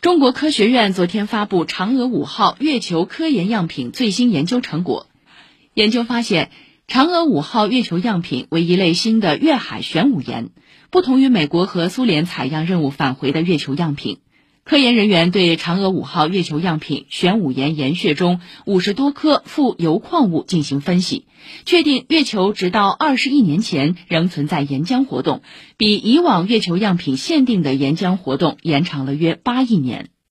中国科学院昨天发布嫦娥五号月球科研样品最新研究成果。研究发现，嫦娥五号月球样品为一类新的月海玄武岩，不同于美国和苏联采样任务返回的月球样品。科研人员对嫦娥五号月球样品玄武岩岩穴中五十多颗富铀矿物进行分析，确定月球直到二十亿年前仍存在岩浆活动，比以往月球样品限定的岩浆活动延长了约八亿年。